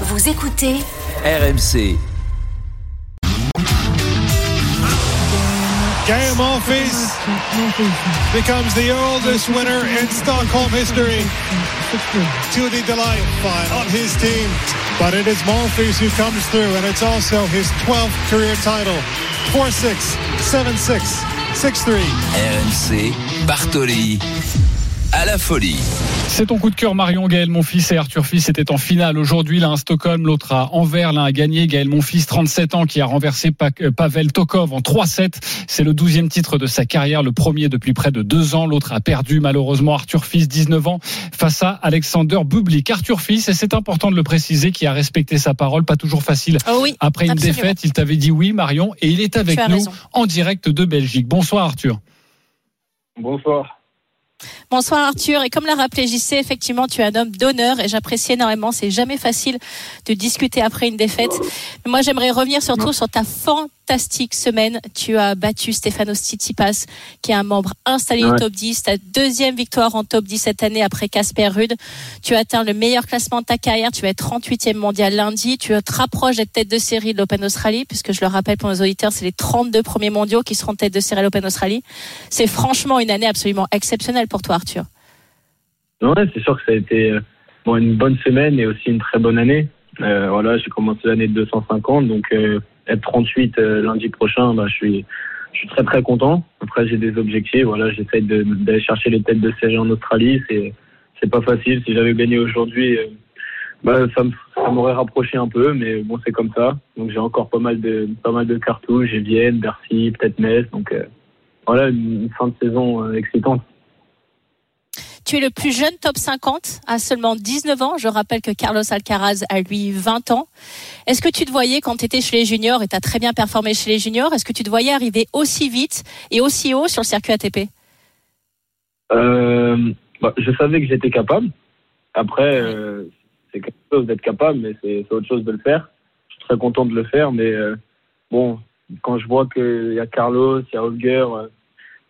Vous écoutez RMC. Gaël Monfils becomes the oldest winner in Stockholm history. To the delight of his team. But it is Monfils who comes through, and it's also his 12th career title. 4-6, 7-6, 6-3. RMC, Bartoli à la folie. C'est ton coup de cœur, Marion Gaël, mon fils et Arthur Fils étaient en finale aujourd'hui. L'un à Stockholm, l'autre à Anvers. L'un a gagné. Gaël, mon fils, 37 ans, qui a renversé euh, Pavel Tokov en 3-7. C'est le douzième titre de sa carrière, le premier depuis près de deux ans. L'autre a perdu, malheureusement, Arthur Fils, 19 ans, face à Alexander Bublik. Arthur Fils, et c'est important de le préciser, qui a respecté sa parole. Pas toujours facile. Oh oui, Après une absolument. défaite, il t'avait dit oui, Marion, et il est avec nous raison. en direct de Belgique. Bonsoir, Arthur. Bonsoir. Bonsoir Arthur. Et comme l'a rappelé JC, effectivement, tu es un homme d'honneur et j'apprécie énormément. C'est jamais facile de discuter après une défaite. Mais moi, j'aimerais revenir surtout sur ta fantastique semaine. Tu as battu Stefanos Tsitsipas, qui est un membre installé du Ouais. top 10. Ta deuxième victoire en top 10 cette année après Casper Ruud. Tu as atteint le meilleur classement de ta carrière. Tu vas être 38e mondial lundi. Tu te rapproches d'être tête de série de l'Open Australie, puisque je le rappelle pour nos auditeurs, c'est les 32 premiers mondiaux qui seront tête de série à l'Open Australie. C'est franchement une année absolument exceptionnelle pour toi, Arthur. Ouais, c'est sûr que ça a été euh, une bonne semaine et aussi une très bonne année. Euh, voilà, j'ai commencé l'année de 250, donc euh, être 38 euh, lundi prochain, bah, je suis très très content. Après, j'ai des objectifs. Voilà, j'essaie d'aller chercher les têtes de série en Australie. C'est c'est pas facile. Si j'avais gagné aujourd'hui, bah, ça m'aurait rapproché un peu, mais bon, c'est comme ça. Donc j'ai encore pas mal de cartouches. J'ai Vienne, Bercy, peut-être Metz. Donc voilà, une, fin de saison excitante. Tu es le plus jeune top 50 à seulement 19 ans. Je rappelle que Carlos Alcaraz a lui 20 ans. Est-ce que tu te voyais quand tu étais chez les juniors et tu as très bien performé chez les juniors Est-ce que tu te voyais arriver aussi vite et aussi haut sur le circuit ATP Euh, bah, je savais que j'étais capable. Après, euh, c'est quelque chose d'être capable, mais c'est autre chose de le faire. Je suis très content de le faire, mais euh, bon, quand je vois qu'il y a Carlos, il y a Holger,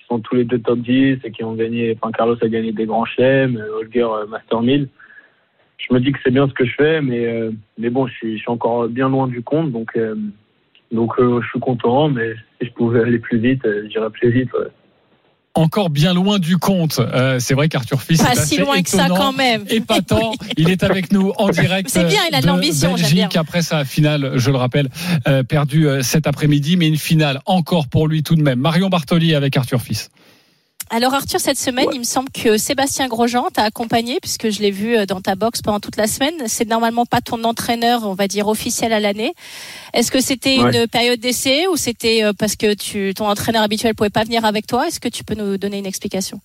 qui sont tous les deux top 10 et qui ont gagné, enfin Carlos a gagné des grands chelems, euh, Holger euh, Master 1000. Je me dis que c'est bien ce que je fais, mais, euh, mais bon, je suis, encore bien loin du compte, donc, donc je suis content, mais si je pouvais aller plus vite, j'irais plus vite. Encore bien loin du compte. Euh, c'est vrai qu'Arthur Fils Pas est si assez loin que ça quand même. épatant. Il est avec nous en direct. C'est bien, il a de l'ambition, j'aime Belgique après sa finale, je le rappelle, euh, perdue euh, cet après-midi, mais une finale encore pour lui tout de même. Marion Bartoli avec Arthur Fils. Alors Arthur, cette semaine, il me semble que Sébastien Grosjean t'a accompagné puisque je l'ai vu euh, dans ta box pendant toute la semaine. C'est normalement pas ton entraîneur, on va dire officiel à l'année. Est-ce que c'était Ouais. une période d'essai ou c'était euh, parce que tu, ton entraîneur habituel pouvait pas venir avec toi? Est-ce que tu peux nous donner une explication?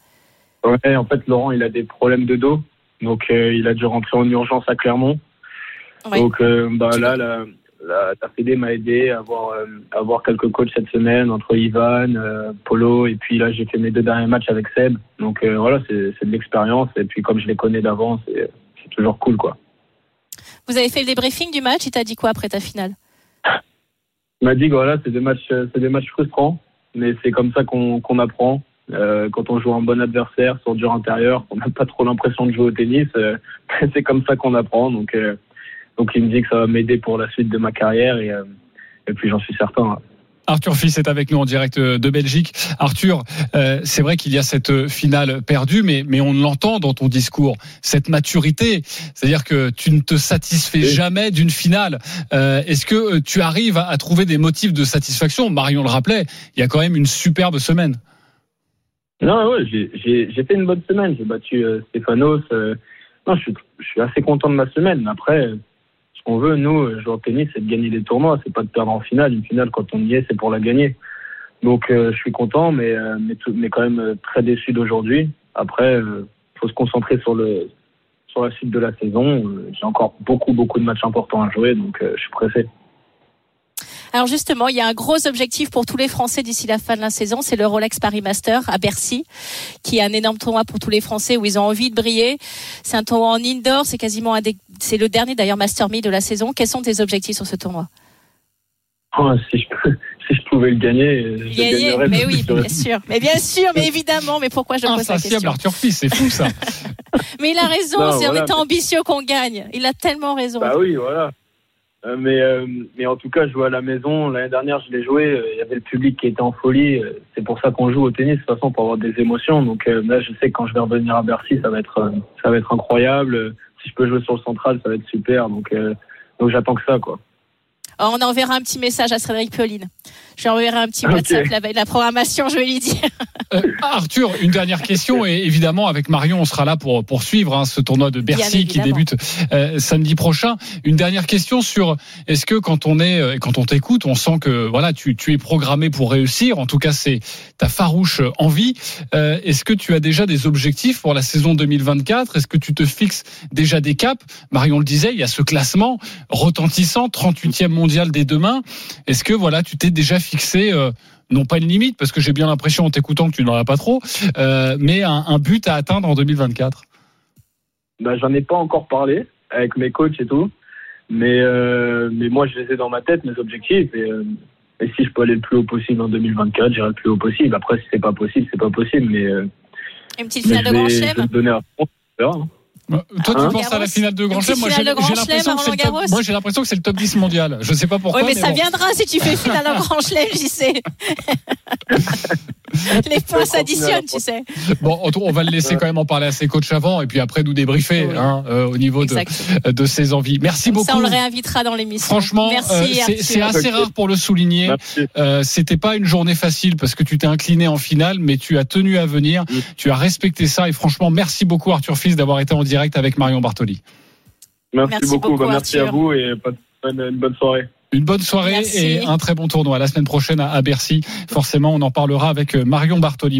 Ouais, en fait, Laurent, il a des problèmes de dos. Donc, euh, il a dû rentrer en urgence à Clermont. Ouais. Donc, euh, bah, là, la, la, Fédé m'a aidé à avoir, euh, à avoir quelques coachs cette semaine entre Ivan, euh, Polo, et puis là, j'ai fait mes deux derniers matchs avec Seb. Donc, euh, voilà, c'est de l'expérience. Et puis, comme je les connais d'avance, c'est toujours cool, quoi. Vous avez fait le débriefing du match, il t'a dit quoi après ta finale? Il m'a dit que voilà, c'est des matchs, c'est des matchs frustrants, mais c'est comme ça qu'on apprend. Quand on joue un bon adversaire sur dur intérieur, on n'a pas trop l'impression de jouer au tennis. c'est comme ça qu'on apprend. Donc, donc il me dit que ça va m'aider pour la suite de ma carrière et, euh, et puis j'en suis certain. hein. Arthur Fils est avec nous en direct euh, de Belgique. Arthur, euh, c'est vrai qu'il y a cette finale perdue, mais, mais on l'entend dans ton discours, cette maturité. C'est-à-dire que tu ne te satisfais jamais d'une finale. Euh, Est-ce que tu arrives à, à trouver des motifs de satisfaction? Marion le rappelait, il y a quand même une superbe semaine. Non, ouais, j'ai- fait une bonne semaine. J'ai battu euh, Stéphanos. non, je suis, je suis assez content de ma semaine. Après, qu'on veut, nous, euh, jouer au tennis, c'est de gagner des tournois. C'est pas de perdre en finale. Une finale, quand on y est, c'est pour la gagner. Donc, euh, je suis content, mais, euh, mais, quand même euh, très déçu d'aujourd'hui. Après, il faut se concentrer sur le sur la suite de la saison. J'ai encore beaucoup, beaucoup de matchs importants à jouer, donc je suis pressé. Alors justement, il y a un gros objectif pour tous les Français d'ici la fin de la saison, c'est le Rolex Paris Master à Bercy, qui est un énorme tournoi pour tous les Français où ils ont envie de briller. C'est un tournoi en indoor, c'est quasiment un des, c'est le dernier d'ailleurs Master 1000 de la saison. Quels sont tes objectifs sur ce tournoi? Oh, si, je, si je pouvais le gagner, je Gagner, gagnerais. mais oui, bien sûr. Mais bien sûr, mais évidemment. Mais pourquoi je pose la Insatiable question? Arthur Fils, c'est fou ça. Mais il a raison, Non, c'est en voilà, étant mais- ambitieux qu'on gagne. Il a tellement raison. Bah oui, voilà. Euh, mais, euh, mais en tout cas, jouais à la maison. L'année dernière, je l'ai joué. euh, Il y avait le public qui était en folie. Euh, C'est pour ça qu'on joue au tennis, de toute façon, pour avoir des émotions. Donc là, je sais que quand je vais revenir à Bercy, ça va être, ça va être incroyable. Si je peux jouer sur le central, ça va être super. Donc, donc j'attends que ça, quoi. Oh, on enverra un petit message à Cédric Pauline. Je lui enverrai un petit Ok. WhatsApp la veille de la programmation, je vais lui dire. Euh, Arthur, une dernière question et évidemment avec Marion, on sera là pour poursuivre hein, ce tournoi de Bercy qui débute euh, samedi prochain. Une dernière question sur est-ce que quand on est euh, quand on t'écoute, on sent que voilà tu, tu es programmé pour réussir. En tout cas, c'est ta farouche envie. Euh, est-ce que tu as déjà des objectifs pour la saison 2024 Est-ce que tu te fixes déjà des caps? Marion le disait, il y a ce classement retentissant, 38e mondial dès demain. Est-ce que voilà tu t'es déjà fixé euh, non pas une limite, parce que j'ai bien l'impression en t'écoutant que tu n'en as pas trop, euh, mais un, un but à atteindre en 2024. Bah, j'en ai pas encore parlé avec mes coachs et tout. Mais, euh, mais moi, je les ai dans ma tête, mes objectifs. Et, euh, et si je peux aller le plus haut possible en 2024, j'irai le plus haut possible. Après, si c'est pas possible, c'est pas possible. Mais, euh, Une petite finale de Grand Chelem? Euh, Toi, tu Hein penses à la finale de Grand Chelem? Moi, j'ai l'impression que c'est le top. à Roland-Garros Moi, j'ai l'impression que c'est le top 10 mondial. Je sais pas pourquoi. Oui, mais, ça bon. viendra si tu fais finale en Grand Chelem, j'y sais. Les points s'additionnent, tu sais. Bon, on on va le laisser quand même en parler à ses coachs avant, et puis après nous débriefer Oui. hein, euh, au niveau de, ses envies. Merci Comme ça, beaucoup. on le réinvitera dans l'émission. Franchement, euh, c'est assez rare pour le souligner. Euh, C'était pas une journée facile parce que tu t'es incliné en finale, mais tu as tenu à venir. Tu as respecté ça et franchement, merci beaucoup Arthur Fils d'avoir été en direct avec Marion Bartoli. Merci, Merci beaucoup. beaucoup, Bah, merci à vous et une bonne soirée. Une bonne soirée Merci. et un très bon tournoi la semaine prochaine à à Bercy. Forcément, on en parlera avec euh, Marion Bartoli.